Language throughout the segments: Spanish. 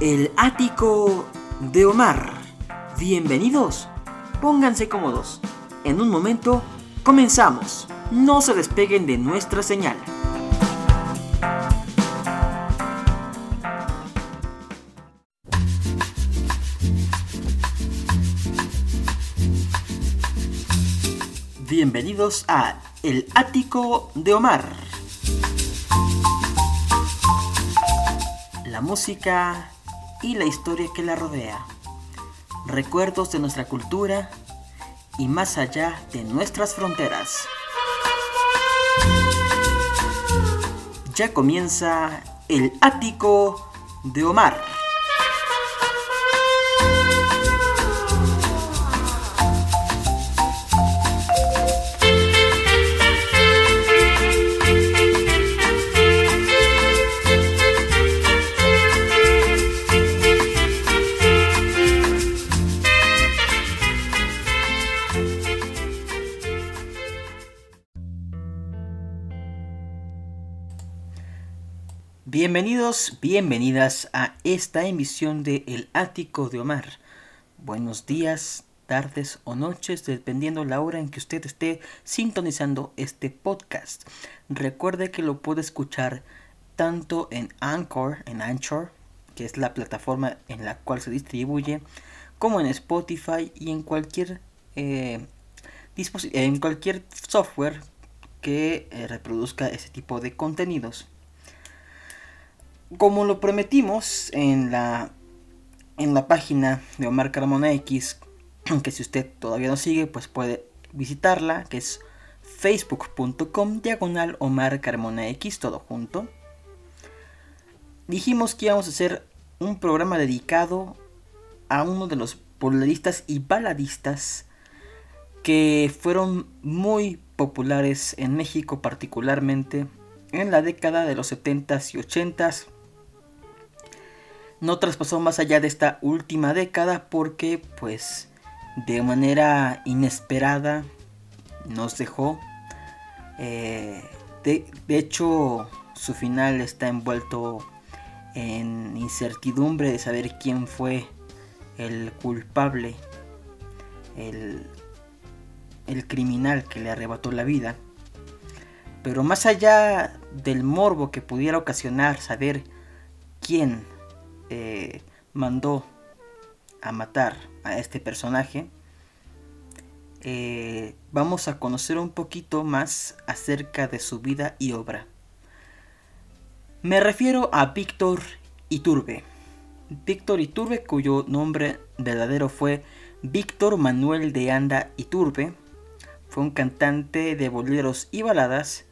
El ático de Omar. Bienvenidos. Pónganse cómodos. En un momento comenzamos. No se despeguen de nuestra señal. Bienvenidos a El ático de Omar. La música y la historia que la rodea. Recuerdos de nuestra cultura y más allá de nuestras fronteras. Ya comienza el ático de Omar. Bienvenidos, bienvenidas a esta emisión de El Ático de Omar. Buenos días, tardes o noches, dependiendo la hora en que usted esté sintonizando este podcast. Recuerde que lo puede escuchar tanto en Anchor, en Anchor, que es la plataforma en la cual se distribuye, como en Spotify y en cualquier eh, en cualquier software que eh, reproduzca ese tipo de contenidos como lo prometimos en la, en la página de Omar Carmona X, que si usted todavía no sigue, pues puede visitarla, que es facebook.com diagonal Omar Carmona X, todo junto. Dijimos que íbamos a hacer un programa dedicado a uno de los polaristas y baladistas que fueron muy populares en México particularmente en la década de los 70s y 80s no traspasó más allá de esta última década porque pues de manera inesperada nos dejó. Eh, de, hecho su final está envuelto en incertidumbre de saber quién fue el culpable, el, el criminal que le arrebató la vida. Pero más allá del morbo que pudiera ocasionar saber quién eh, mandó a matar a este personaje, eh, vamos a conocer un poquito más acerca de su vida y obra. Me refiero a Víctor Iturbe. Víctor Iturbe, cuyo nombre verdadero fue Víctor Manuel de Anda Iturbe, fue un cantante de boleros y baladas,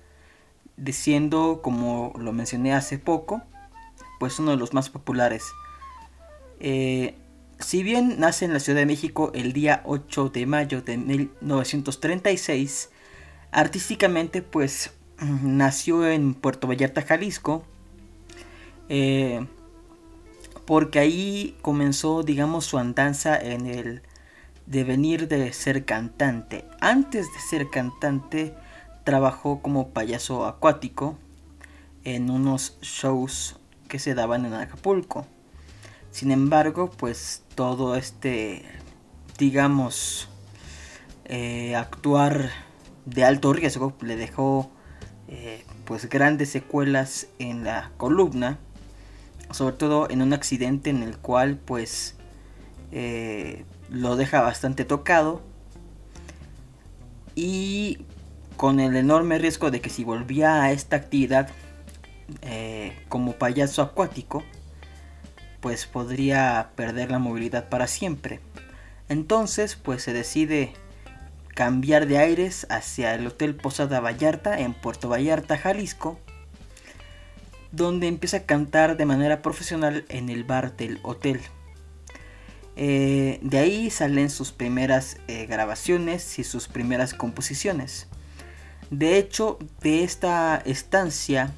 diciendo, como lo mencioné hace poco, pues uno de los más populares. Eh, si bien nace en la Ciudad de México el día 8 de mayo de 1936, artísticamente pues nació en Puerto Vallarta, Jalisco, eh, porque ahí comenzó, digamos, su andanza en el devenir de ser cantante. Antes de ser cantante, trabajó como payaso acuático en unos shows que se daban en Acapulco. Sin embargo, pues todo este, digamos, eh, actuar de alto riesgo le dejó eh, pues grandes secuelas en la columna, sobre todo en un accidente en el cual pues eh, lo deja bastante tocado y con el enorme riesgo de que si volvía a esta actividad como payaso acuático, pues podría perder la movilidad para siempre. Entonces, pues se decide cambiar de aires hacia el Hotel Posada Vallarta en Puerto Vallarta, Jalisco, donde empieza a cantar de manera profesional en el bar del hotel. Eh, de ahí salen sus primeras eh, grabaciones y sus primeras composiciones. De hecho, de esta estancia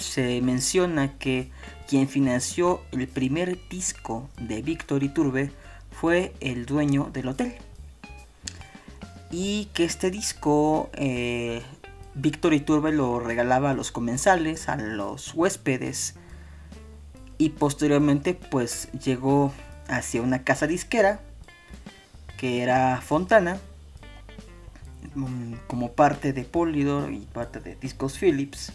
se menciona que quien financió el primer disco de Víctor Iturbe fue el dueño del hotel. Y que este disco eh, Víctor Iturbe lo regalaba a los comensales, a los huéspedes. y posteriormente pues llegó hacia una casa disquera que era Fontana mm, como parte de Polydor y parte de Discos Philips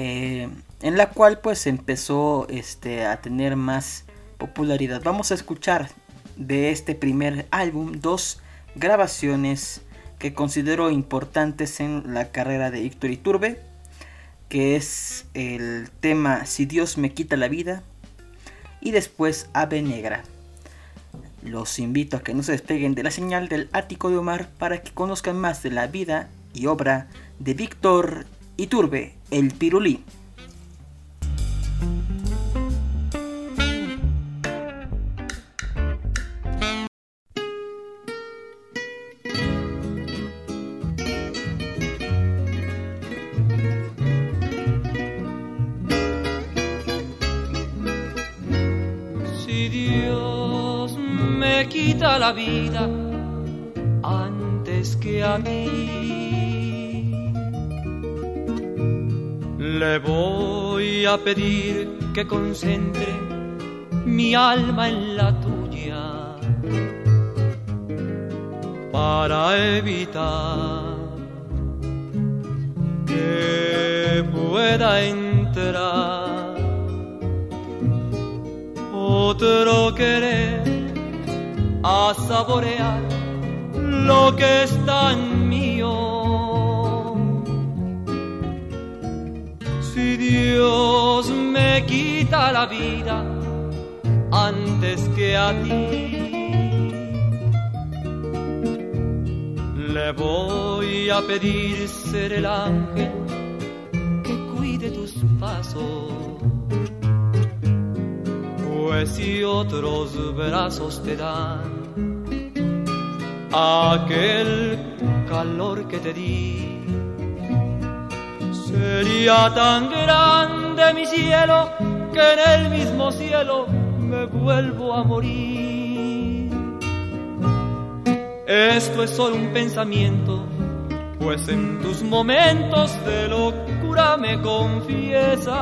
eh, en la cual pues empezó este, a tener más popularidad vamos a escuchar de este primer álbum dos grabaciones que considero importantes en la carrera de Víctor Iturbe, que es el tema Si Dios me quita la vida y después Ave Negra. Los invito a que no se despeguen de la señal del ático de Omar para que conozcan más de la vida y obra de Víctor Iturbe, el Pirulí. A pedir que concentre mi alma en la tuya para evitar que pueda entrar otro querer a saborear lo que es Si Dios me quita la vida antes que a ti, le voy a pedir ser el ángel que cuide tus pasos pues si otros brazos te dan aquel calor que te di. Sería tan grande mi cielo que en el mismo cielo me vuelvo a morir. Esto es solo un pensamiento, pues en tus momentos de locura me confiesas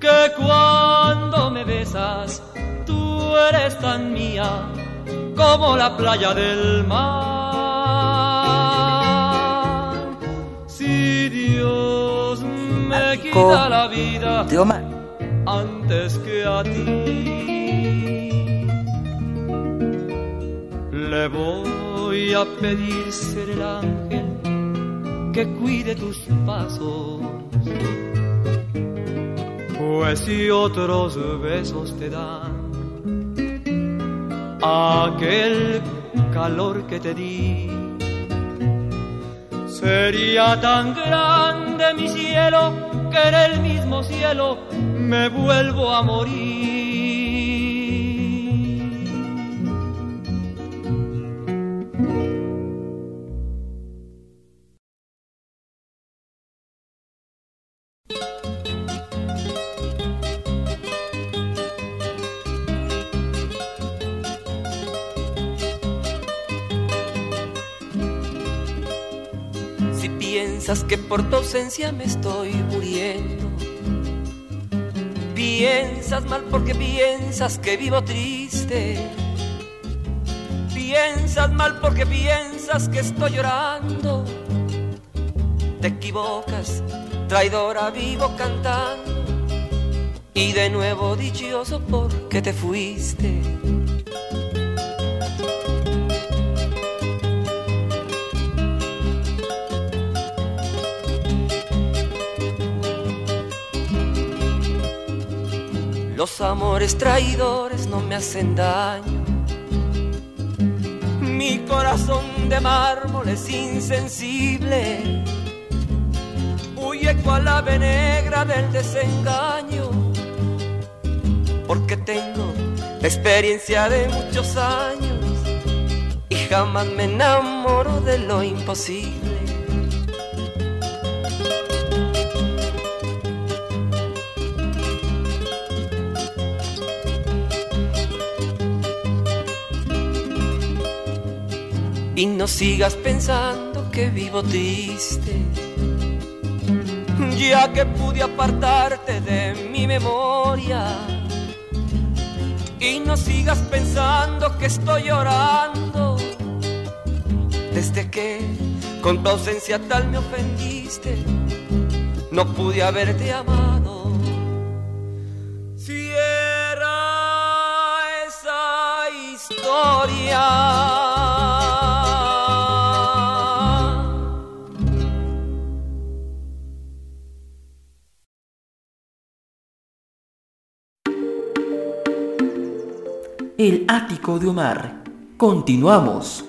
que cuando me besas tú eres tan mía como la playa del mar. Dios me quita la vida antes que a ti, le voy a pedir ser el ángel que cuide tus pasos pues si otros besos te dan aquel calor que te di, sería tan grande mi cielo que en el mismo cielo me vuelvo a morir. Que por tu ausencia me estoy muriendo. Piensas mal porque piensas que vivo triste. Piensas mal porque piensas que estoy llorando. Te equivocas, traidora vivo cantando. Y de nuevo dichoso porque te fuiste. Los amores traidores no me hacen daño. Mi corazón de mármol es insensible. Huye cual ave negra del desengaño. Porque tengo la experiencia de muchos años y jamás me enamoro de lo imposible. Y no sigas pensando que vivo triste. ya que pude apartarte de mi memoria. Y no sigas pensando que estoy llorando. Desde que con tu ausencia tal me ofendiste, no pude haberte amado. Cierra esa historia. De Omar. Continuamos.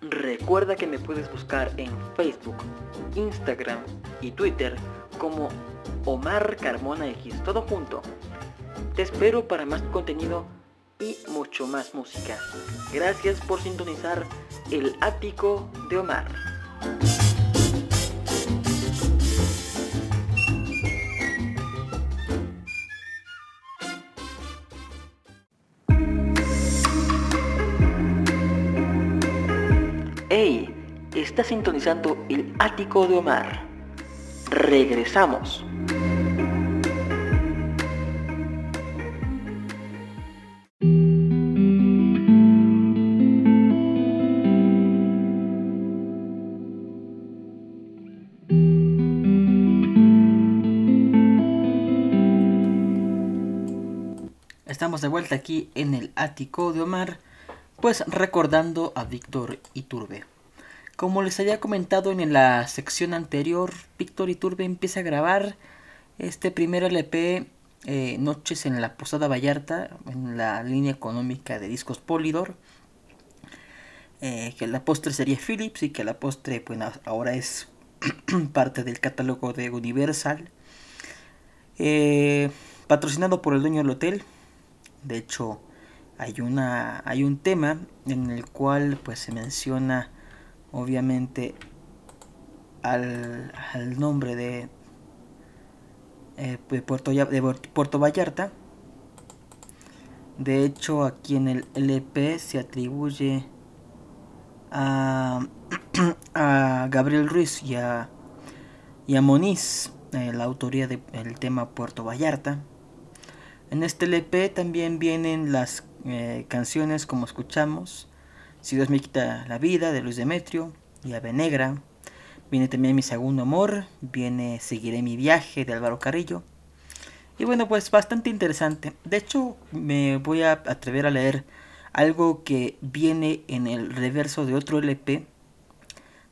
Recuerda que me puedes buscar en Facebook, Instagram y Twitter como Omar Carmona X, todo junto. Te espero para más contenido y mucho más música. Gracias por sintonizar el ático de Omar. Está sintonizando el ático de Omar. Regresamos. Estamos de vuelta aquí en el ático de Omar, pues recordando a Víctor Iturbe. Como les había comentado en la sección anterior, Víctor Iturbe empieza a grabar este primer LP eh, Noches en la Posada Vallarta, en la línea económica de discos Polydor. Eh, que la postre sería Philips y que la postre pues, ahora es parte del catálogo de Universal. Eh, patrocinado por el dueño del hotel. De hecho, hay, una, hay un tema en el cual pues, se menciona obviamente al, al nombre de, eh, de, Puerto, de Puerto Vallarta. De hecho, aquí en el LP se atribuye a, a Gabriel Ruiz y a, y a Moniz eh, la autoría del tema Puerto Vallarta. En este LP también vienen las eh, canciones como escuchamos. Si Dios me quita la vida de Luis Demetrio y Ave Negra. Viene también Mi Segundo Amor. Viene Seguiré mi viaje de Álvaro Carrillo. Y bueno, pues bastante interesante. De hecho, me voy a atrever a leer algo que viene en el reverso de otro LP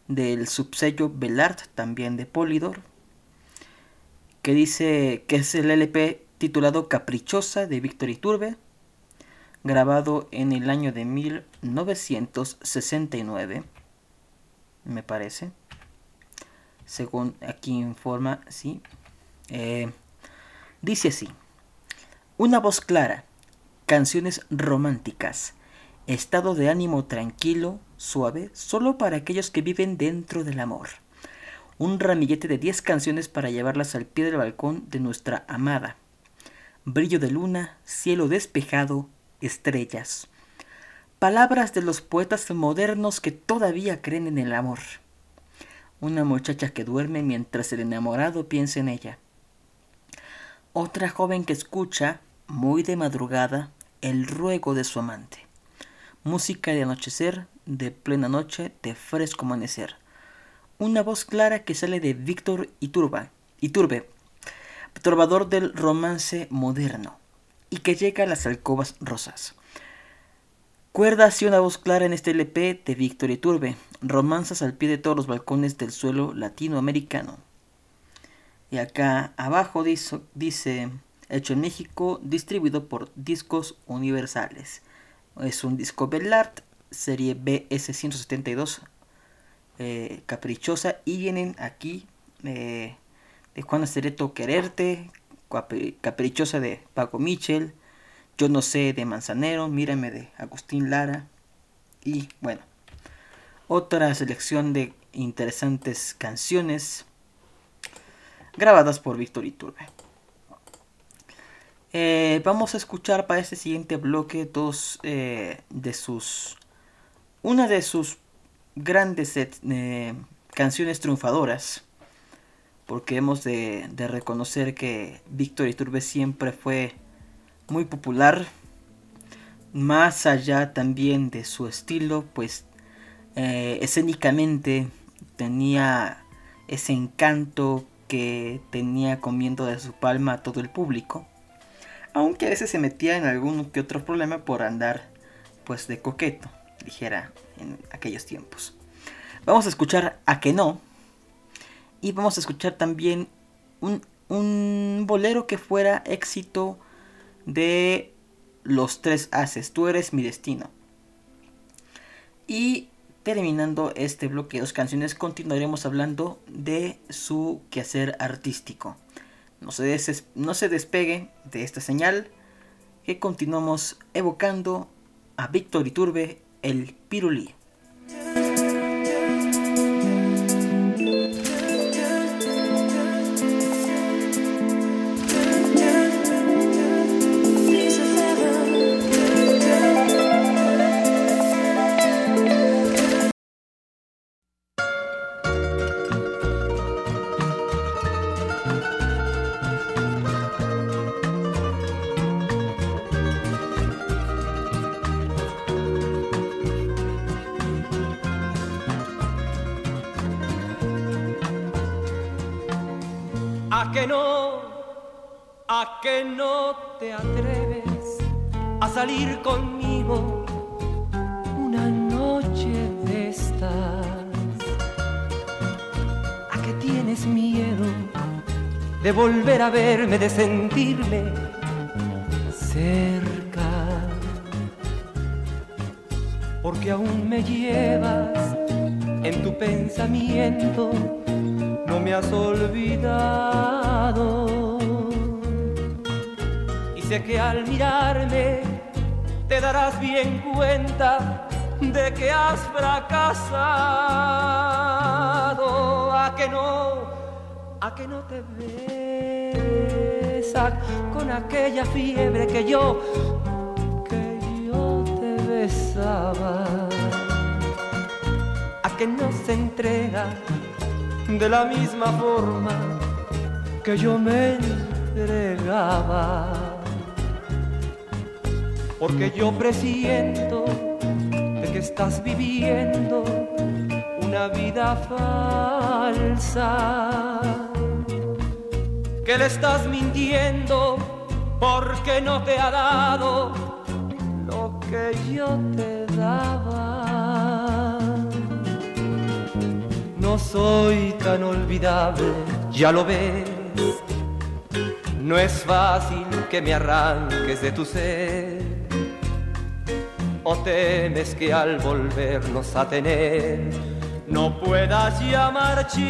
del subsello Belart, también de Polydor, que dice que es el LP titulado Caprichosa de Víctor Iturbe, grabado en el año de 1969, me parece, según aquí informa, sí, eh, dice así, una voz clara, canciones románticas, estado de ánimo tranquilo, suave, solo para aquellos que viven dentro del amor. Un ramillete de 10 canciones para llevarlas al pie del balcón de nuestra amada. Brillo de luna, cielo despejado, estrellas. Palabras de los poetas modernos que todavía creen en el amor. Una muchacha que duerme mientras el enamorado piensa en ella. Otra joven que escucha, muy de madrugada, el ruego de su amante. Música de anochecer, de plena noche, de fresco amanecer. Una voz clara que sale de Víctor Iturba, Iturbe, trovador del romance moderno, y que llega a las alcobas rosas. Cuerdas y una voz clara en este LP de Víctor Iturbe, romanzas al pie de todos los balcones del suelo latinoamericano. Y acá abajo dice, hecho en México, distribuido por Discos Universales. Es un disco Bellart, serie BS172, eh, caprichosa, y vienen aquí eh, de Juan Acereto Quererte, Caprichosa de Paco Michel, Yo no sé de Manzanero, Mírame de Agustín Lara, y bueno, otra selección de interesantes canciones grabadas por Víctor Iturbe. Eh, vamos a escuchar para este siguiente bloque dos eh, de sus una de sus grandes eh, canciones triunfadoras, porque hemos de, reconocer que Víctor Iturbe siempre fue muy popular, más allá también de su estilo, pues eh, escénicamente tenía ese encanto que tenía comiendo de su palma a todo el público, aunque a veces se metía en algún que otro problema por andar pues de coqueto, dijera en aquellos tiempos. Vamos a escuchar a que no. Y vamos a escuchar también un, un bolero que fuera éxito de los tres haces. Tú eres mi destino. Y terminando este bloque de dos canciones, continuaremos hablando de su quehacer artístico. No se, no se despegue de esta señal que continuamos evocando a Víctor Iturbe, el Pirulí. De volver a verme, de sentirme cerca? Porque aún me llevas en tu pensamiento no me has olvidado. Y sé que al mirarme te darás bien cuenta de que has fracasado. A que no, a que no te besas con aquella fiebre que yo, que yo te besaba. A que no se entrega de la misma forma que yo me entregaba. Porque yo presiento de que estás viviendo una vida falsa. Que le estás mintiendo porque no te ha dado lo que yo te daba no soy tan olvidable, ya lo ves. No es fácil que me arranques de tu ser. O temes que al volvernos a tener no puedas ya marcharte.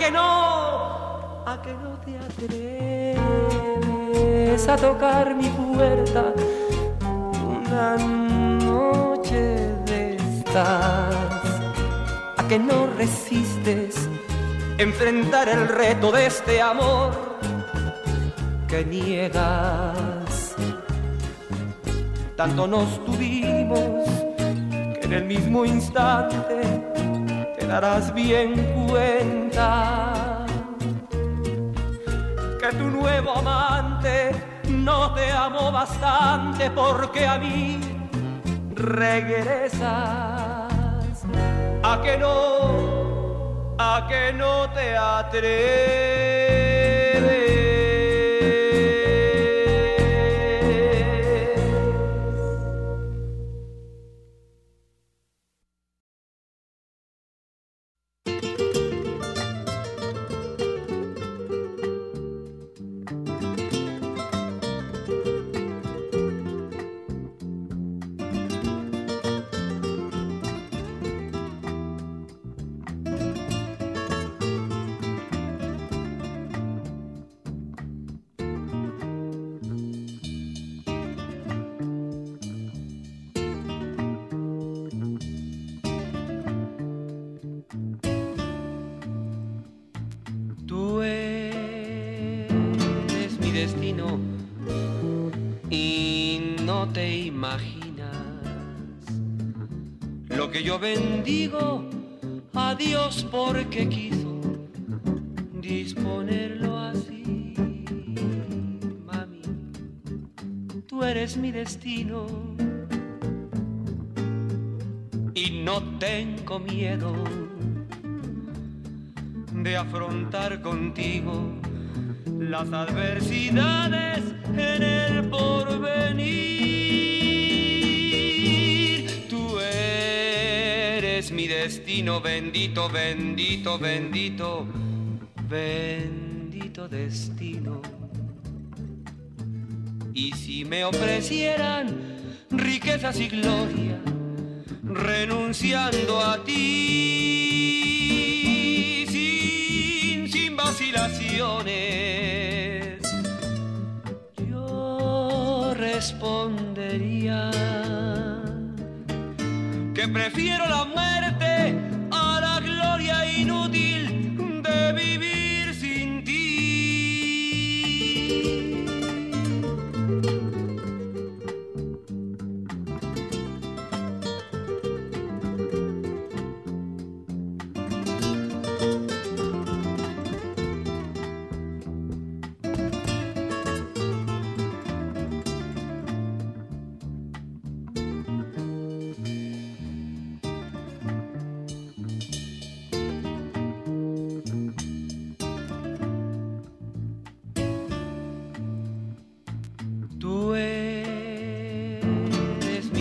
A que no, a que no te atreves a tocar mi puerta una noche a que no resistes enfrentar el reto de este amor que niegas. Tanto nos tuvimos que en el mismo instante darás bien cuenta que tu nuevo amante no te amó bastante porque a mí regresas. A que no, a que no te atreves. Imaginas lo que yo bendigo a Dios porque quiso disponerlo así. Mami, tú eres mi destino y no tengo miedo de afrontar contigo las adversidades en el porvenir. Destino, bendito, bendito, bendito, bendito destino. Y si me ofrecieran riquezas y gloria, renunciando a ti sin, sin vacilaciones, yo respondería que prefiero la muerte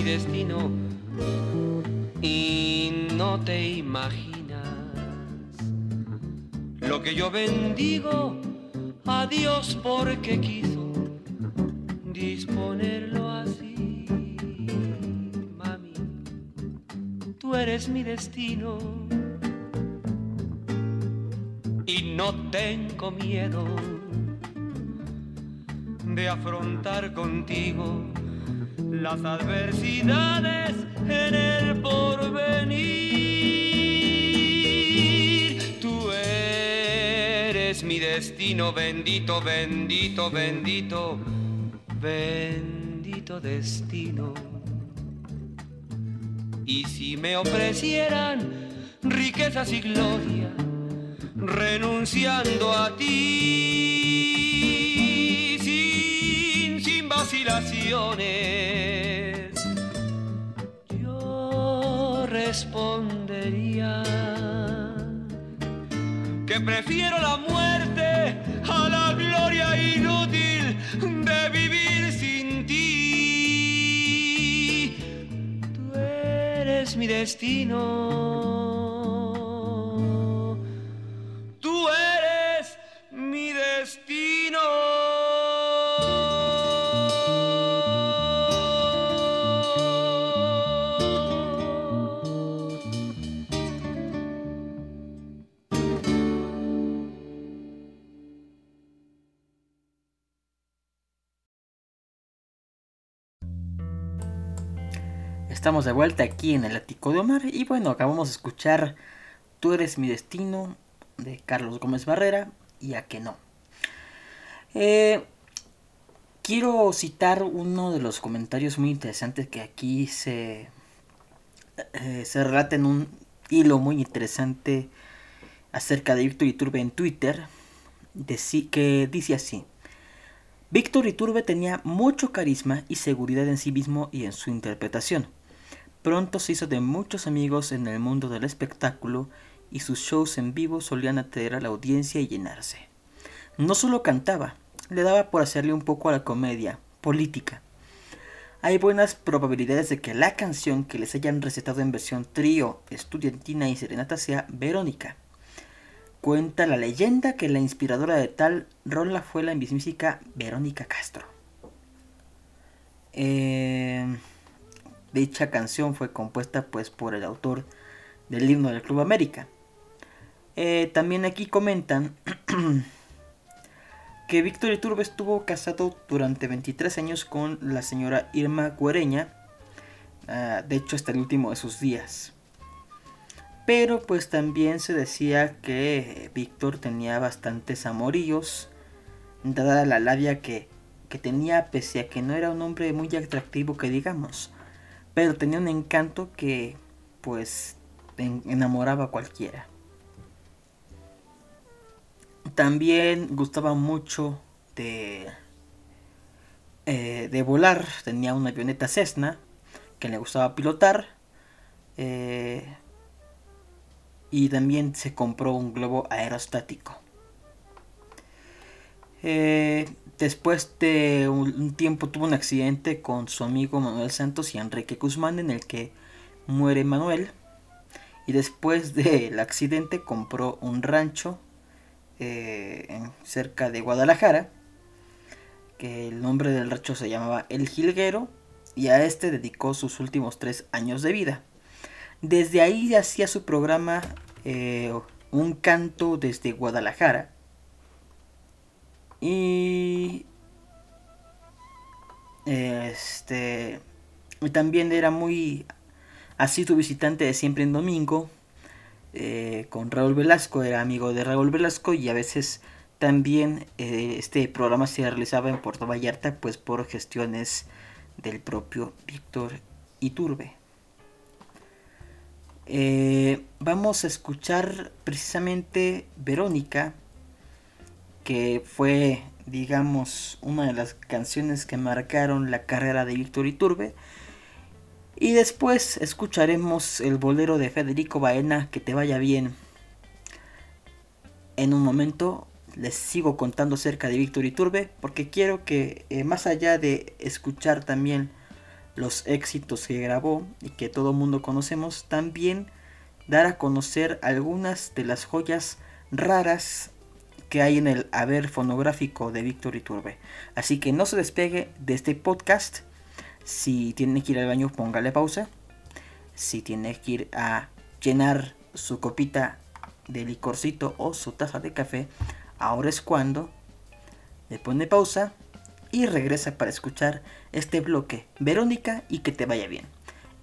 destino y no te imaginas lo que yo bendigo a Dios porque quiso disponerlo así. Mami, tú eres mi destino y no tengo miedo de afrontar contigo las adversidades en el porvenir. Tú eres mi destino, bendito, bendito, bendito, bendito destino. Y si me ofrecieran riquezas y gloria, renunciando a ti yo respondería que prefiero la muerte a la gloria inútil de vivir sin ti. Tú eres mi destino. Estamos de vuelta aquí en el ático de Omar y bueno, acabamos de escuchar Tú eres mi destino de Carlos Gómez Barrera y a que no. Eh, quiero citar uno de los comentarios muy interesantes que aquí se, eh, se relata en un hilo muy interesante acerca de Víctor Iturbe en Twitter, que dice así. Víctor Iturbe tenía mucho carisma y seguridad en sí mismo y en su interpretación. Pronto se hizo de muchos amigos en el mundo del espectáculo y sus shows en vivo solían atraer a la audiencia y llenarse. No solo cantaba, le daba por hacerle un poco a la comedia política. Hay buenas probabilidades de que la canción que les hayan recetado en versión trío, estudiantina y serenata sea Verónica. Cuenta la leyenda que la inspiradora de tal rola fue la mismísima Verónica Castro. Eh, dicha canción fue compuesta pues por el autor del himno del Club América. Eh, también aquí comentan que Víctor Iturbe estuvo casado durante 23 años con la señora Irma Guereña, ah, de hecho hasta el último de sus días. Pero pues también se decía que Víctor tenía bastantes amoríos, dada la labia que, que tenía, pese a que no era un hombre muy atractivo que digamos, pero tenía un encanto que, pues enamoraba a cualquiera. También gustaba mucho de, eh, de volar. Tenía una avioneta Cessna que le gustaba pilotar. Eh, y también se compró un globo aerostático. Eh, después de un tiempo tuvo un accidente con su amigo Manuel Santos y Enrique Guzmán en el que muere Manuel. Y después del accidente compró un rancho eh, cerca de Guadalajara. Que el nombre del rancho se llamaba El Jilguero. Y a este dedicó sus últimos tres años de vida. Desde ahí hacía su programa eh, Un canto desde Guadalajara y este también era muy así tu visitante de siempre en domingo. Eh, con Raúl Velasco, era amigo de Raúl Velasco y a veces también eh, este programa se realizaba en Puerto Vallarta pues por gestiones del propio Víctor Iturbe. Eh, vamos a escuchar precisamente Verónica que fue, digamos, una de las canciones que marcaron la carrera de Víctor Iturbe. Y después escucharemos el bolero de Federico Baena, que te vaya bien. En un momento les sigo contando acerca de Víctor Iturbe, porque quiero que eh, más allá de escuchar también los éxitos que grabó y que todo mundo conocemos, también dar a conocer algunas de las joyas raras que hay en el haber fonográfico de Víctor Iturbe. Así que no se despegue de este podcast. Si tiene que ir al baño, póngale pausa. Si tiene que ir a llenar su copita de licorcito o su taza de café, ahora es cuando le pone pausa y regresa para escuchar este bloque. Verónica y que te vaya bien.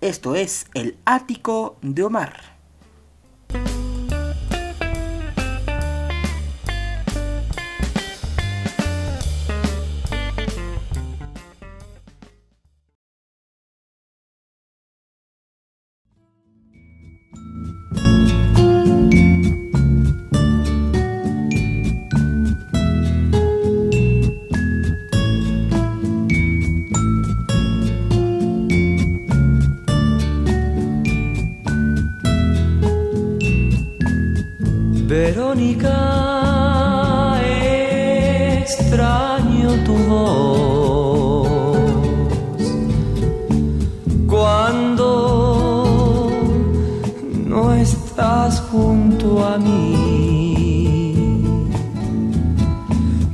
Esto es el ático de Omar.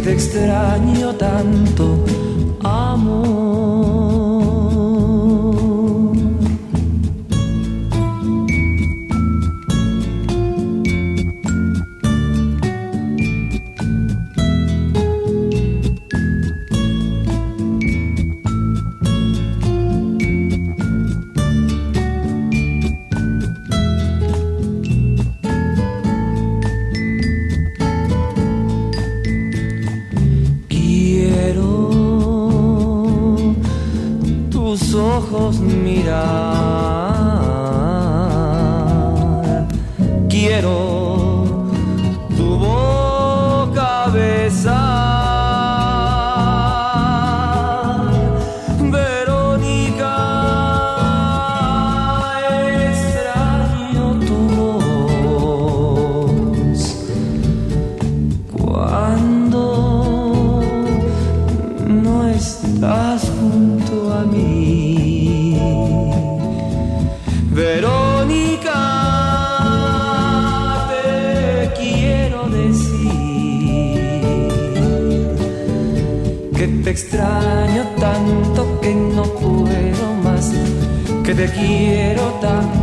te extraño tanto, amor. Quiero tanto,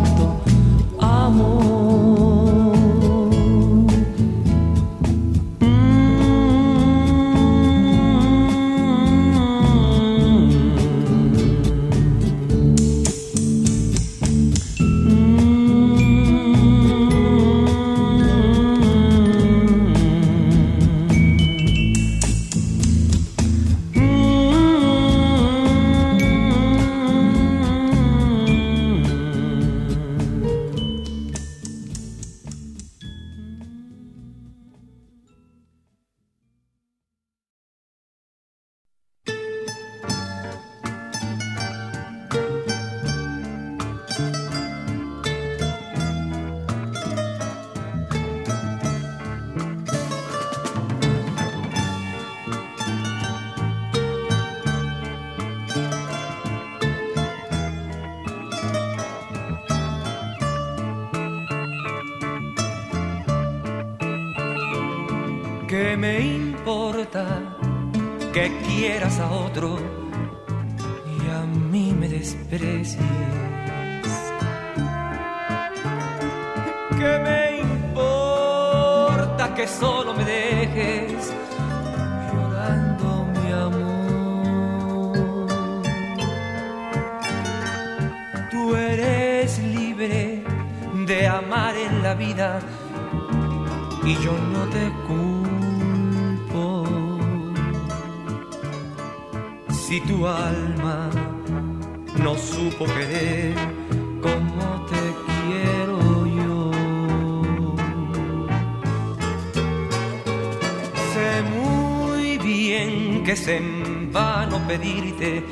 es en vano pedirte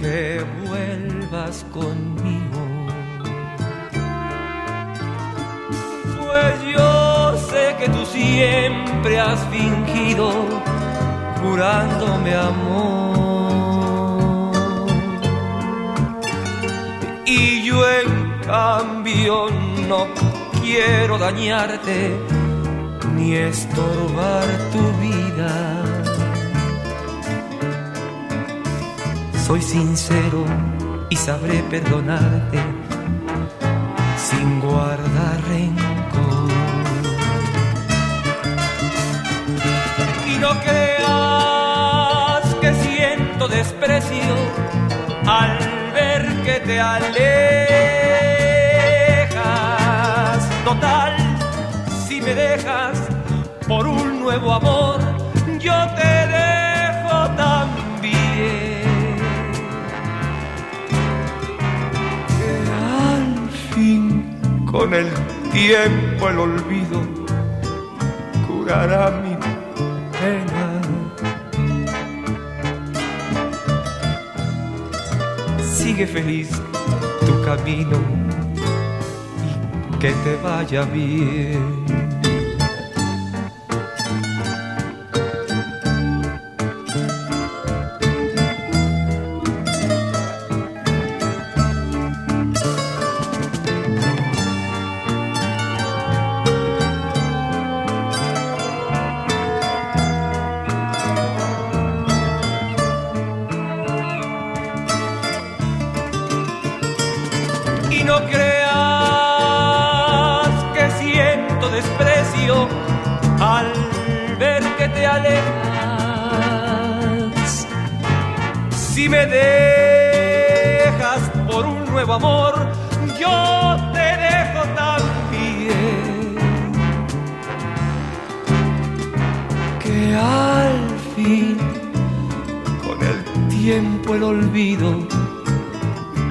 que vuelvas conmigo. Pues yo sé que tú siempre has fingido jurándome amor. Y yo en cambio no quiero dañarte ni estorbar tu vida. Soy sincero y sabré perdonarte sin guardar rencor. Y no creas que siento desprecio al ver que te alejas. Total, si me dejas por un nuevo amor, yo te con el tiempo, el olvido curará mi pena. Sigue feliz tu camino y que te vaya bien. Si me dejas por un nuevo amor, yo te dejo también. Que al fin, con el tiempo el olvido,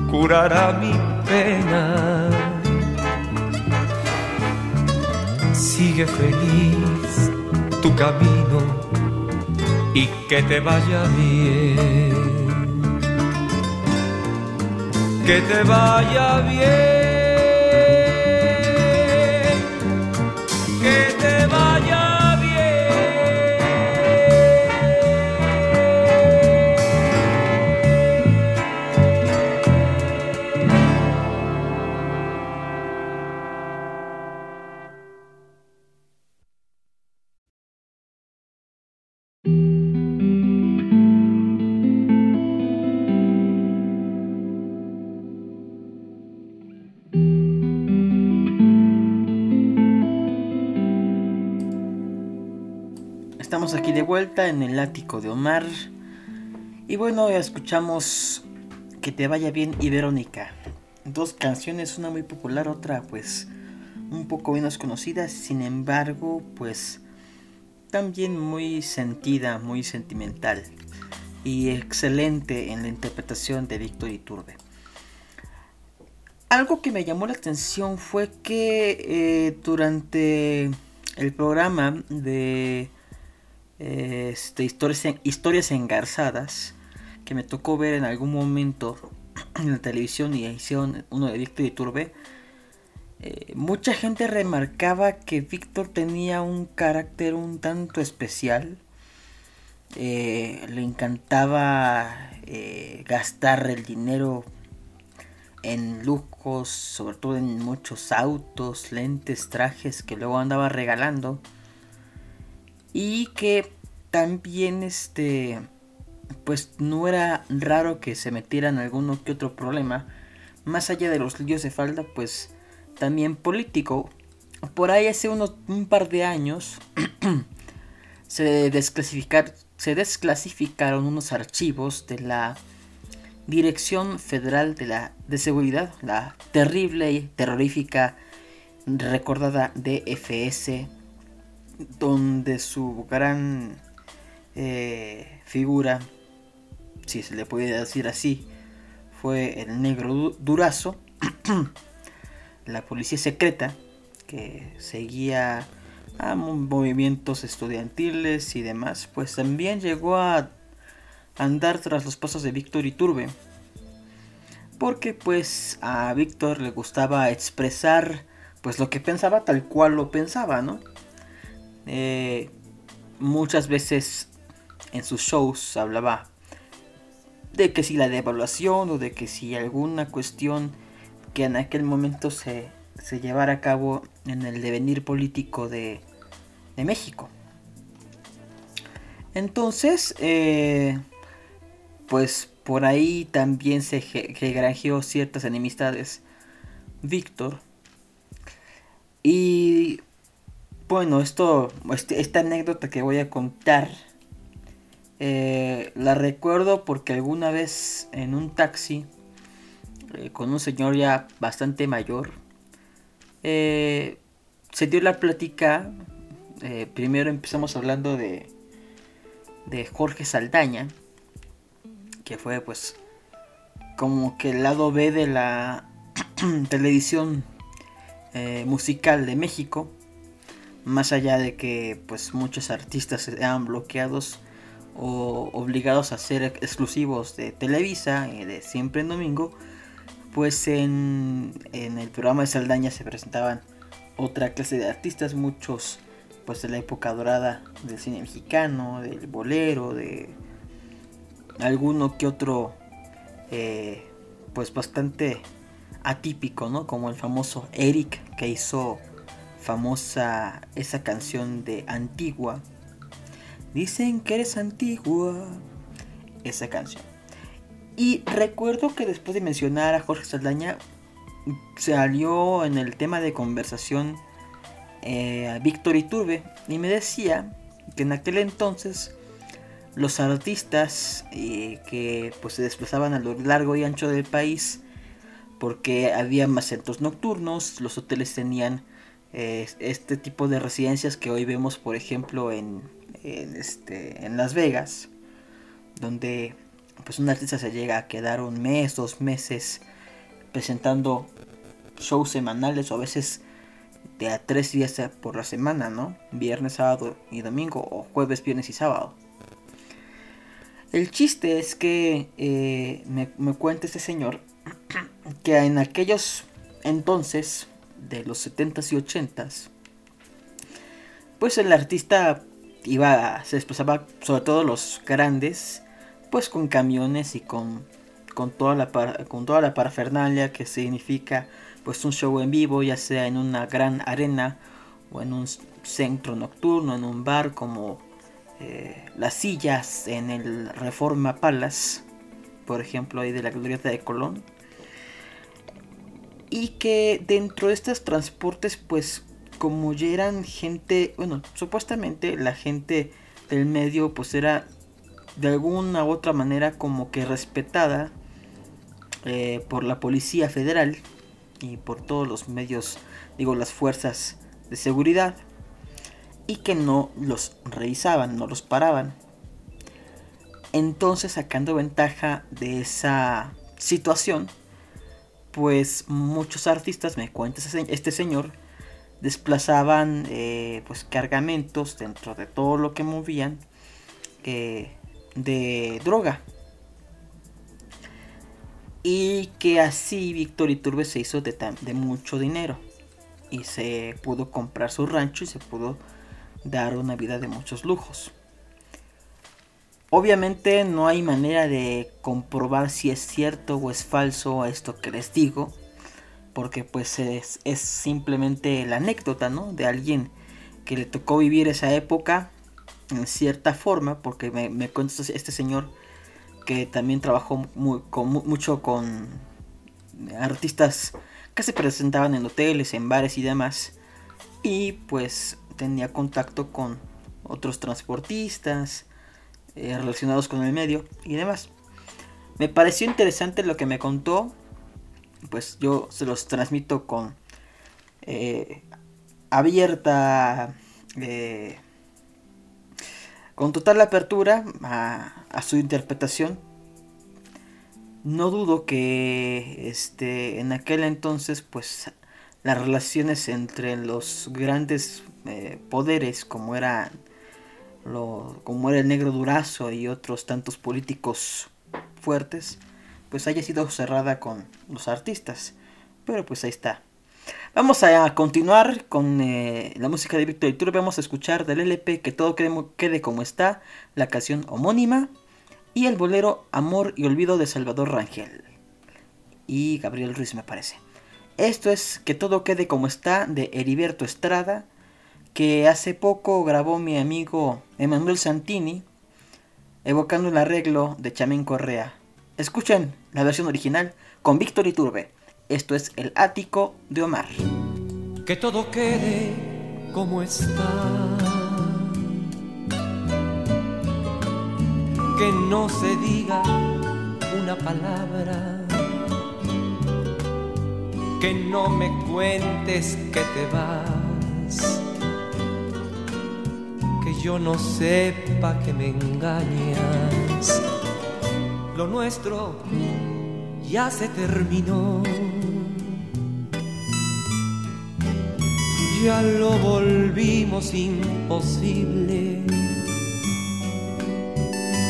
curará mi pena. Sigue feliz tu camino y que te vaya bien. Que te vaya bien. Que te vaya de vuelta en el ático de Omar. Y bueno, escuchamos Que te vaya bien y Verónica. Dos canciones, una muy popular, otra pues un poco menos conocida, sin embargo, pues también muy sentida, muy sentimental y excelente en la interpretación de Víctor Iturbe. Algo que me llamó la atención fue que eh, durante el programa de este, historias, historias engarzadas que me tocó ver en algún momento en la televisión y hicieron uno de Víctor Iturbe, eh, mucha gente remarcaba que Víctor tenía un carácter un tanto especial. Eh, le encantaba eh, gastar el dinero en lujos, sobre todo en muchos autos, lentes, trajes que luego andaba regalando. Y que también este pues no era raro que se metiera en alguno que otro problema. Más allá de los líos de falda, pues también político. Por ahí hace unos, un par de años se, se desclasificaron unos archivos de la Dirección Federal de, la, de Seguridad, la terrible y terrorífica recordada DFS, donde su gran eh, figura, si se le puede decir así, fue el negro Durazo. la policía secreta que seguía a movimientos estudiantiles y demás, pues también llegó a andar tras los pasos de Víctor Iturbe. Porque pues a Víctor le gustaba expresar pues lo que pensaba tal cual lo pensaba, ¿no? Eh, muchas veces en sus shows hablaba de que si la devaluación o de que si alguna cuestión que en aquel momento se, se llevara a cabo en el devenir político de, de México. Entonces, eh, pues por ahí también se granjeó ciertas enemistades Víctor. Y bueno, esto, este, esta anécdota que voy a contar, eh, la recuerdo porque alguna vez en un taxi eh, con un señor ya bastante mayor. Eh, se dio la plática. Primero empezamos hablando de, de Jorge Saldaña, que fue pues como que el lado B de la televisión musical de México. Más allá de que pues muchos artistas sean bloqueados o obligados a ser exclusivos de Televisa y de siempre en domingo, pues en, el programa de Saldaña se presentaban otra clase de artistas, muchos pues de la época dorada del cine mexicano, del bolero, de alguno que otro eh, pues bastante atípico, ¿no? Como el famoso Eric que hizo famosa esa canción de Antigua. Dicen que eres antigua. Esa canción. Y recuerdo que después de mencionar a Jorge Saldaña, salió en el tema de conversación eh, Víctor Iturbe y me decía que en aquel entonces los artistas eh, que pues se desplazaban a lo largo y ancho del país porque había más centros nocturnos, los hoteles tenían este tipo de residencias que hoy vemos por ejemplo en, en, este, en Las Vegas, donde pues un artista se llega a quedar un mes, dos meses presentando shows semanales o a veces de a tres días por la semana, ¿no? Viernes, sábado y domingo o jueves, viernes y sábado. El chiste es que eh, me, me cuenta este señor que en aquellos entonces, de los 70s y 80s, pues el artista iba, se desplazaba, sobre todo los grandes, pues con camiones y con, con, toda, la con toda la parafernalia que significa pues un show en vivo, ya sea en una gran arena o en un centro nocturno, en un bar como eh, las sillas en el Reforma Palace, por ejemplo, ahí de la Glorieta de Colón. Y que dentro de estos transportes, pues como ya eran gente, bueno, supuestamente la gente del medio pues era de alguna u otra manera como que respetada eh, por la Policía Federal y por todos los medios, digo, las fuerzas de seguridad y que no los revisaban, no los paraban. Entonces, sacando ventaja de esa situación, pues muchos artistas, me cuenta este señor, desplazaban eh, pues cargamentos dentro de todo lo que movían eh, de droga. Y que así Víctor Iturbe se hizo de, de mucho dinero. Y se pudo comprar su rancho y se pudo dar una vida de muchos lujos. Obviamente no hay manera de comprobar si es cierto o es falso esto que les digo, porque pues es, simplemente la anécdota, ¿no? De alguien que le tocó vivir esa época en cierta forma, porque me, me cuenta este señor que también trabajó mucho con artistas que se presentaban en hoteles, en bares y demás, y pues tenía contacto con otros transportistas eh, relacionados con el medio y demás. Me pareció interesante lo que me contó, pues yo se los transmito con eh, abierta, eh, con total apertura a, su interpretación. No dudo que este, en aquel entonces, pues las relaciones entre los grandes poderes como era como era el negro Durazo y otros tantos políticos fuertes, pues haya sido cerrada con los artistas. Pero pues ahí está. Vamos a continuar con eh, la música de Víctor Iturbe. Vamos a escuchar del LP Que todo quede como está, la canción homónima y el bolero Amor y Olvido de Salvador Rangel y Gabriel Ruiz me parece. Esto es Que todo quede como está de Heriberto Estrada que hace poco grabó mi amigo Emanuel Santini, evocando el arreglo de Chamín Correa. Escuchen la versión original con Víctor Iturbe. Esto es El Ático de Omar. Que todo quede como está. Que no se diga una palabra. Que no me cuentes que te vas yo no sepa que me engañas. Lo nuestro ya se terminó. Ya lo volvimos imposible.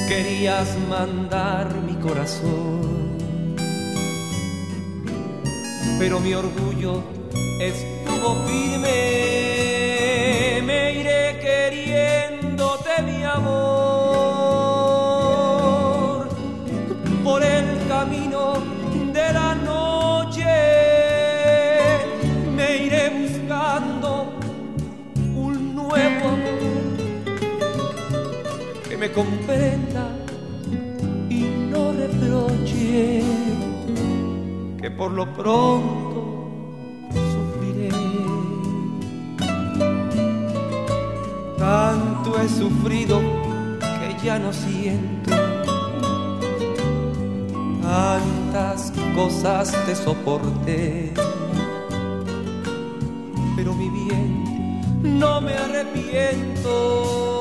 Querías mandar mi corazón, pero mi orgullo estuvo firme comprenda y no reproche que por lo pronto Tanto he sufrido que ya no siento. Tantas cosas te soporté. Pero mi bien, no me arrepiento.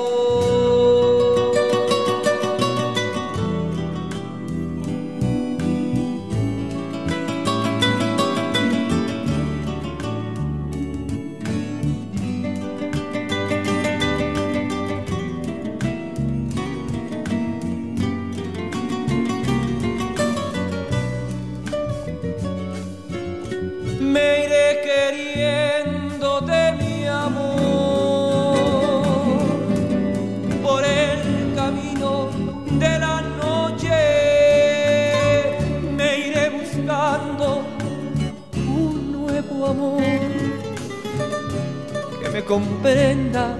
Comprenda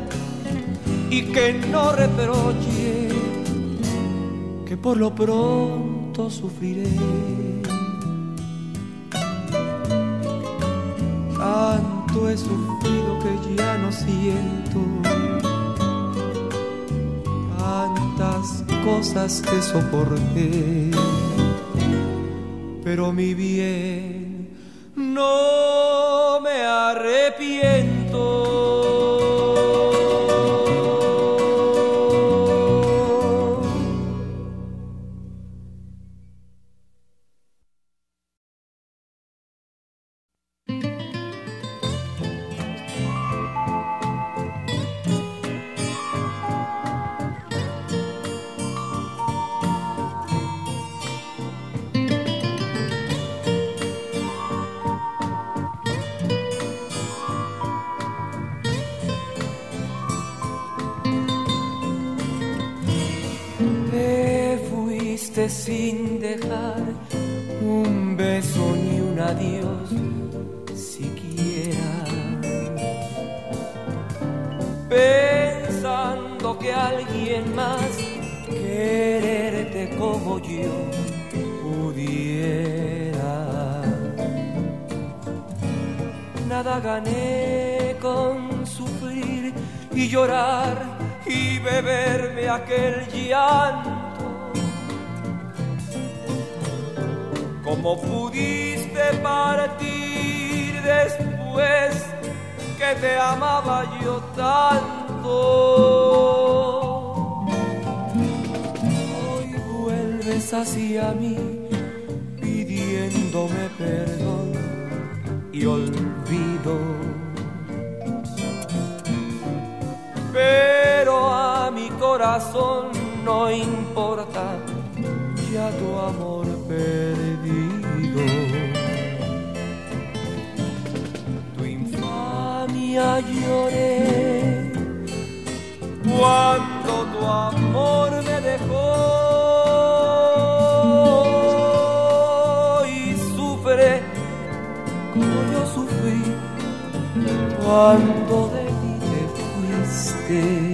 y que no reproche que por lo pronto sufriré. Tanto he sufrido que ya no siento cuántas cosas te soporté. Pero mi bien, no amor perdido. Tu infamia lloré cuando tu amor me dejó y sufre como yo sufrí cuando de ti te fuiste.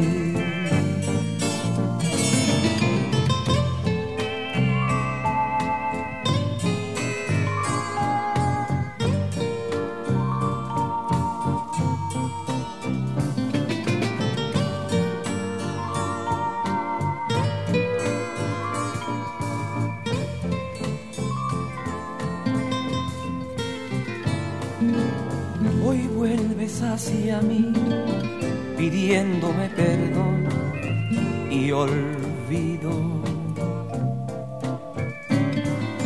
Mí pidiéndome perdón y olvido.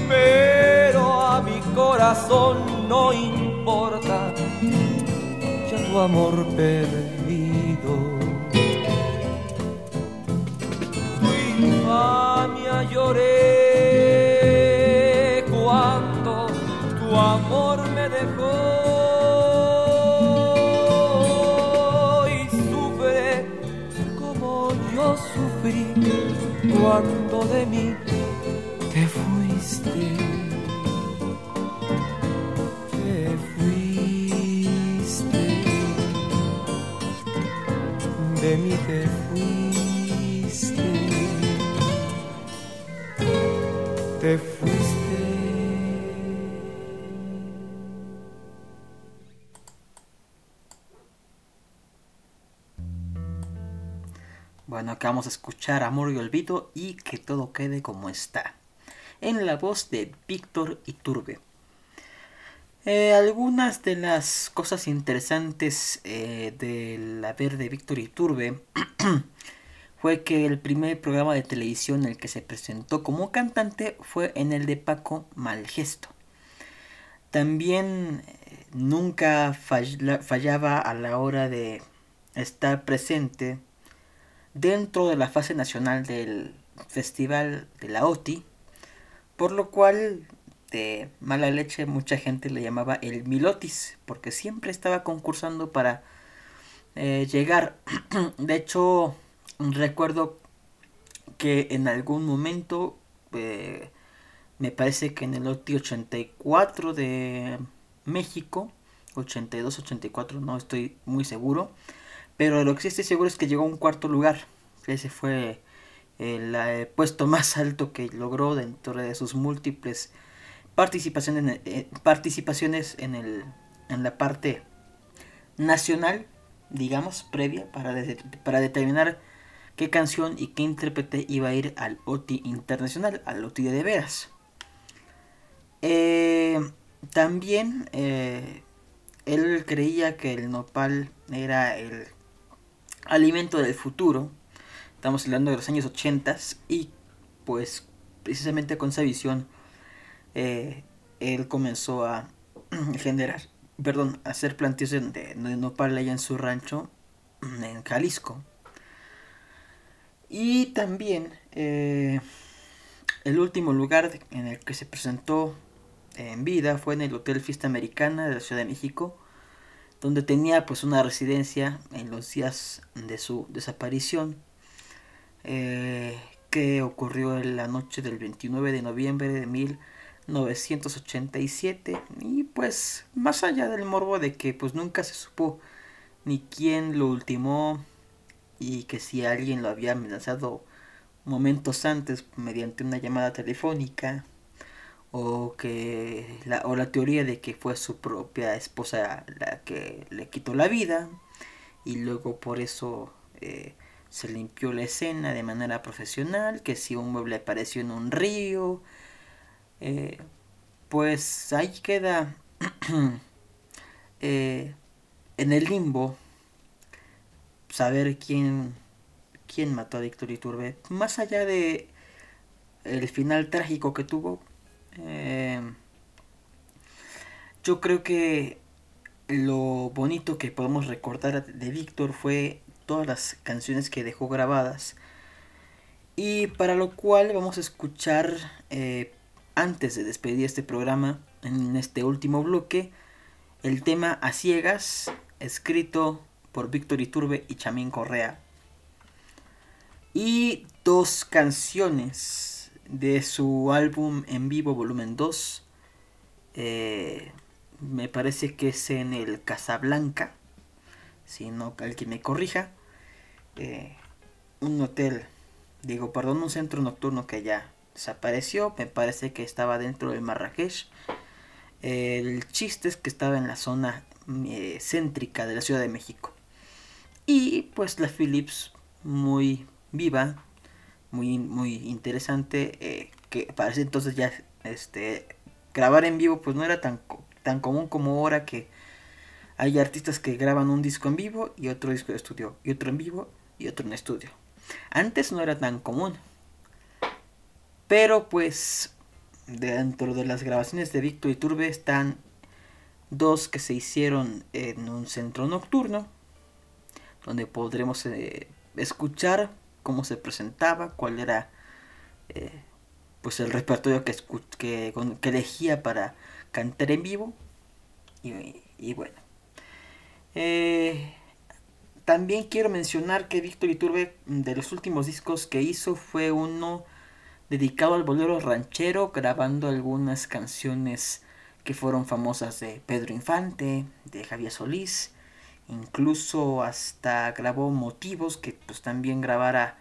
Pero a mi corazón no importa ya tu amor perdido. Tu infamia lloré cuando de mí Vamos a escuchar Amor y Olvido y que todo quede como está. En la voz de Víctor Iturbe. Eh, algunas de las cosas interesantes eh, del haber de Víctor Iturbe fue que el primer programa de televisión en el que se presentó como cantante fue en el de Paco Malgesto. También eh, nunca falla- fallaba a la hora de estar presente dentro de la fase nacional del festival de la OTI, por lo cual de mala leche mucha gente le llamaba el Milotis, porque siempre estaba concursando para eh, llegar. de hecho, recuerdo que en algún momento, eh, me parece que en el OTI 84 de México, 82-84, no estoy muy seguro, pero lo que sí estoy seguro es que llegó a un cuarto lugar. Ese fue el eh, puesto más alto que logró dentro de sus múltiples participaciones, eh, participaciones en, el, en la parte nacional, digamos, previa, para, de- para determinar qué canción y qué intérprete iba a ir al OTI internacional, al OTI de veras. Eh, también eh, él creía que el nopal era el alimento del futuro. Estamos hablando de los años 80 y pues precisamente con esa visión eh, él comenzó a generar, perdón, a hacer plantaciones de, de nopal allá en su rancho en Jalisco. Y también eh, el último lugar en el que se presentó en vida fue en el Hotel Fiesta Americana de la Ciudad de México, donde tenía pues una residencia en los días de su desaparición, eh, que ocurrió en la noche del 29 de noviembre de 1987 y pues más allá del morbo de que pues nunca se supo ni quién lo ultimó y que si alguien lo había amenazado momentos antes mediante una llamada telefónica o que la, o la teoría de que fue su propia esposa la que le quitó la vida y luego por eso eh, se limpió la escena de manera profesional que si un mueble apareció en un río eh, pues ahí queda eh, en el limbo saber quién, quién mató a Víctor Iturbe. Más allá de el final trágico que tuvo, eh, yo creo que lo bonito que podemos recordar de Víctor fue todas las canciones que dejó grabadas. Y para lo cual vamos a escuchar, eh, antes de despedir este programa, en este último bloque, el tema A Ciegas, escrito por Víctor Iturbe y Chamín Correa. Y dos canciones de su álbum en vivo volumen 2. Eh, me parece que es en el Casablanca. Si no, alguien me corrija. Eh, un hotel, digo, perdón, un centro nocturno que ya desapareció. Me parece que estaba dentro del Marrakech. El chiste es que estaba en la zona eh, céntrica de la Ciudad de México. Y pues la Philips muy viva, muy, muy interesante, eh, que parece entonces ya este, grabar en vivo pues no era tan, tan común como ahora que hay artistas que graban un disco en vivo y otro disco de estudio, y otro en vivo y otro en estudio. Antes no era tan común. Pero pues dentro de las grabaciones de Víctor y Turbe están dos que se hicieron en un centro nocturno donde podremos eh, escuchar cómo se presentaba, cuál era eh, pues el repertorio que, que, que, elegía para cantar en vivo. Y, bueno. Eh, también quiero mencionar que Víctor Iturbe, de los últimos discos que hizo, fue uno dedicado al bolero ranchero, grabando algunas canciones que fueron famosas de Pedro Infante, de Javier Solís, incluso hasta grabó motivos que pues también grabara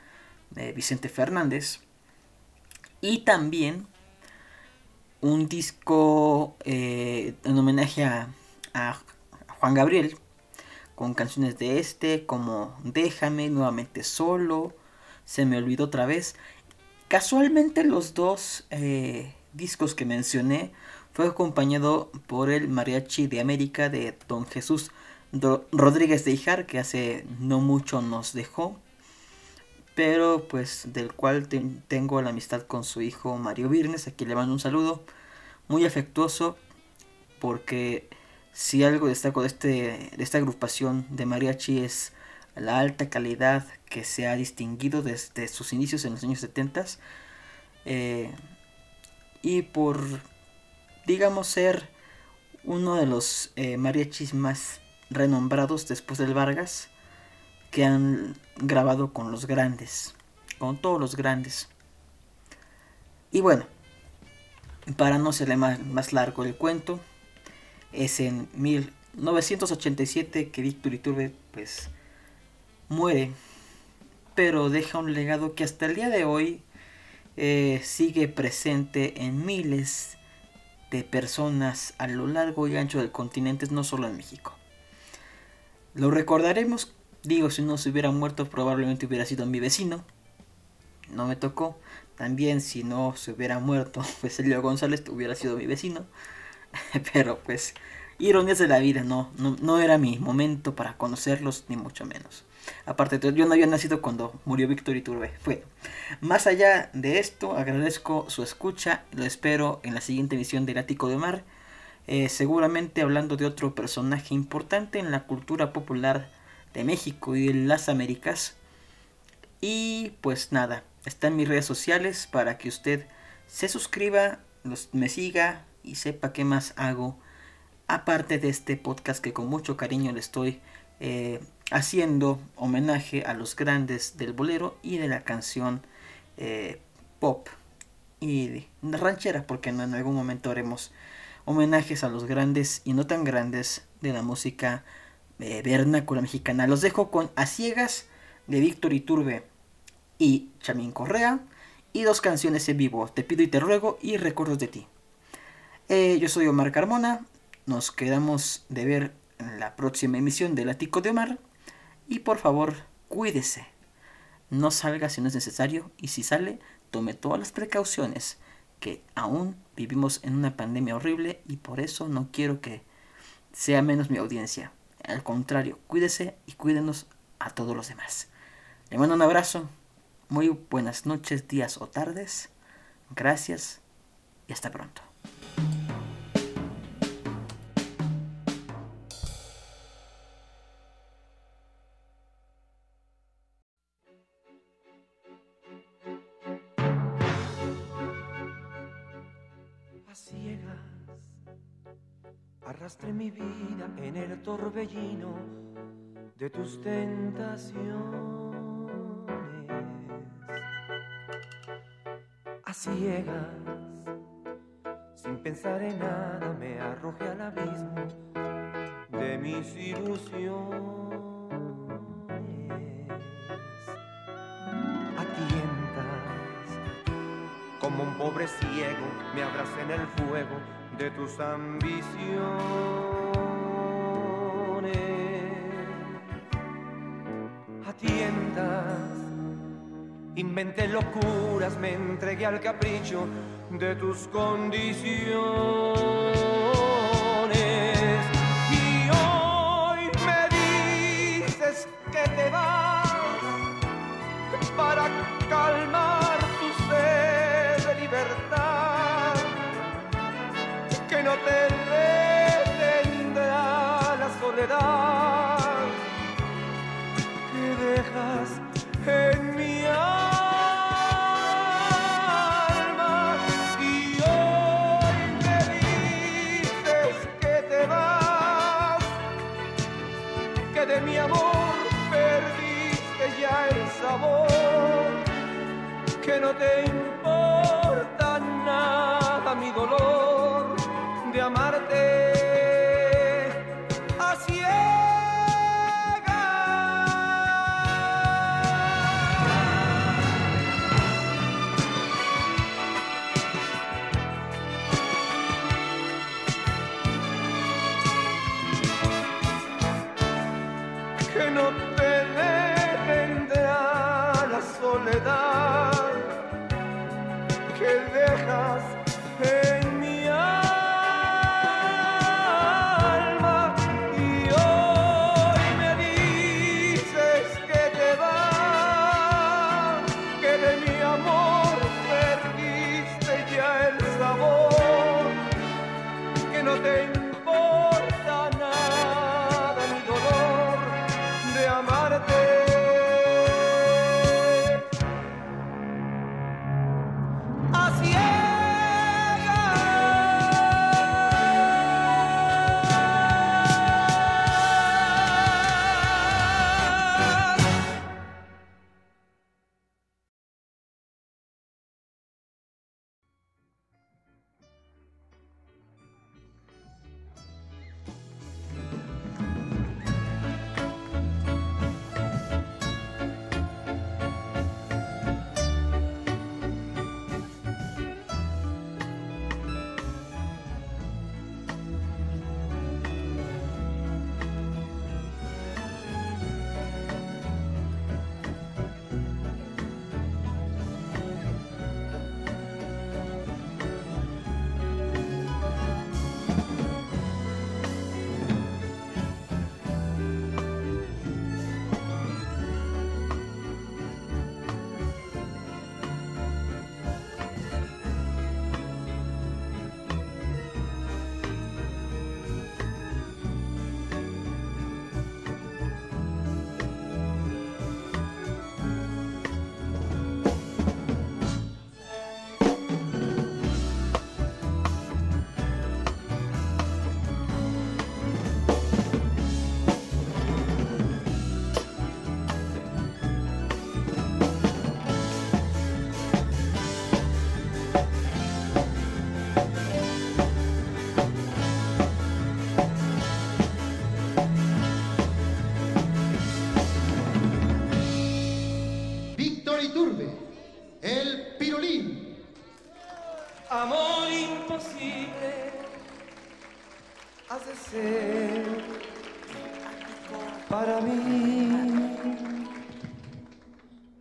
eh, Vicente Fernández. Y también un disco eh, en homenaje a, Juan Gabriel con canciones de este como Déjame nuevamente solo se me olvidó otra vez. Casualmente los dos eh, discos que mencioné fue acompañado por el mariachi de América de Don Jesús Rodríguez de Ijar, que hace no mucho nos dejó, pero pues del cual tengo la amistad con su hijo Mario Virnes, aquí le mando un saludo muy afectuoso, porque si algo destaco de, este, de esta agrupación de mariachi es la alta calidad que se ha distinguido desde sus inicios en los años 70 eh, y por digamos ser uno de los eh, mariachis más renombrados después del Vargas que han grabado con los grandes, con todos los grandes. Y bueno, para no serle más, más largo el cuento, es en 1987 que Víctor Iturbe pues muere, pero deja un legado que hasta el día de hoy eh, sigue presente en miles de personas a lo largo y ancho del continente, no solo en México. Lo recordaremos Digo, si no se hubiera muerto, probablemente hubiera sido mi vecino. No me tocó. También, si no se hubiera muerto, pues Elio González hubiera sido mi vecino. Pero pues, ironías de la vida, no, no, no era mi momento para conocerlos, ni mucho menos. Aparte, yo no había nacido cuando murió Víctor Iturbe. Bueno, más allá de esto, agradezco su escucha. Lo espero en la siguiente emisión del Ático de Mar. Eh, seguramente hablando de otro personaje importante en la cultura popular de México y de las Américas. Y pues nada, está en mis redes sociales para que usted se suscriba, los, me siga y sepa qué más hago. Aparte de este podcast que con mucho cariño le estoy eh, haciendo homenaje a los grandes del bolero y de la canción eh, pop y ranchera, porque en algún momento haremos homenajes a los grandes y no tan grandes de la música eh, vernácula mexicana. Los dejo con A Ciegas de Víctor Iturbe y Chamín Correa y dos canciones en vivo, Te pido y te ruego y Recuerdos de ti. Eh, yo soy Omar Carmona, nos quedamos de ver en la próxima emisión del Ático de Omar y por favor cuídese, no salga si no es necesario y si sale tome todas las precauciones que aún vivimos en una pandemia horrible y por eso no quiero que sea menos mi audiencia. Al contrario, cuídese y cuídenos a todos los demás. Le mando un abrazo, muy buenas noches, días o tardes. Gracias y hasta pronto. Mi vida en el torbellino de tus tentaciones. A ciegas, sin pensar en nada, me arrojé al abismo de mis ilusiones. A tientas, como un pobre ciego, me abracé en el fuego de tus ambiciones. A tiendas, inventé locuras, me entregué al capricho de tus condiciones.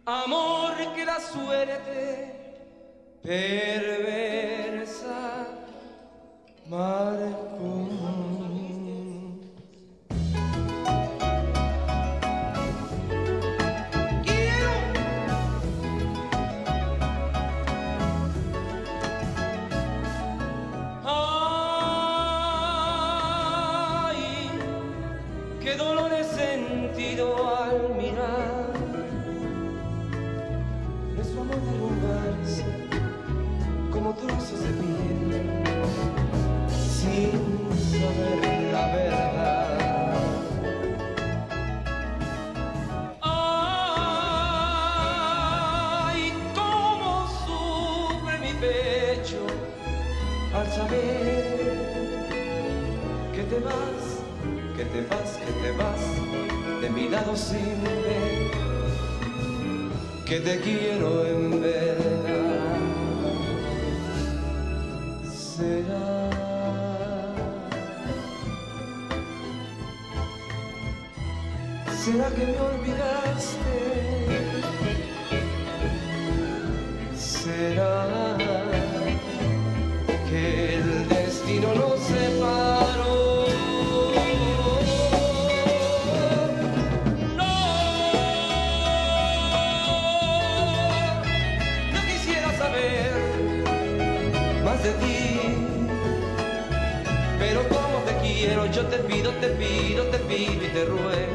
Amor que la suerte. saber que te vas, que te vas, que te vas de mi lado sin ver que te quiero en verdad. Será. ¿Será que me olvidaste? te pido, te pido y te ruego.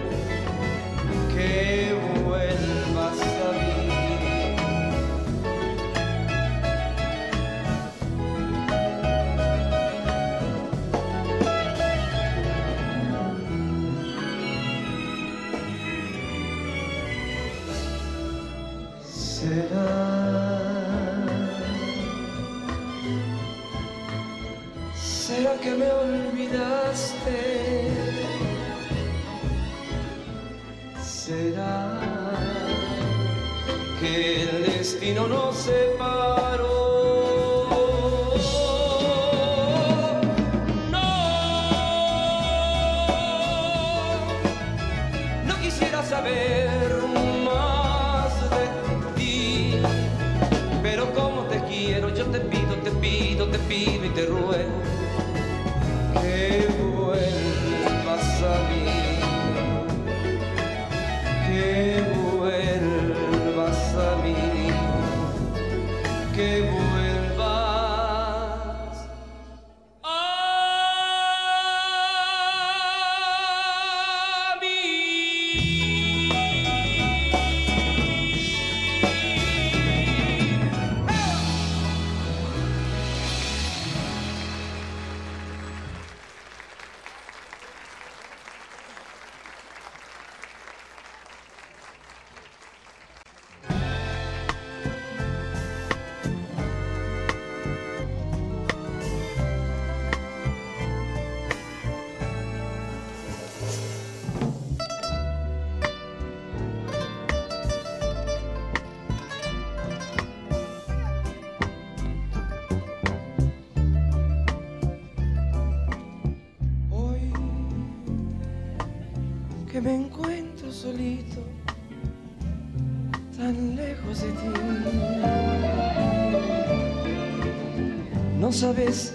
sabes?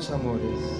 Cuántos amores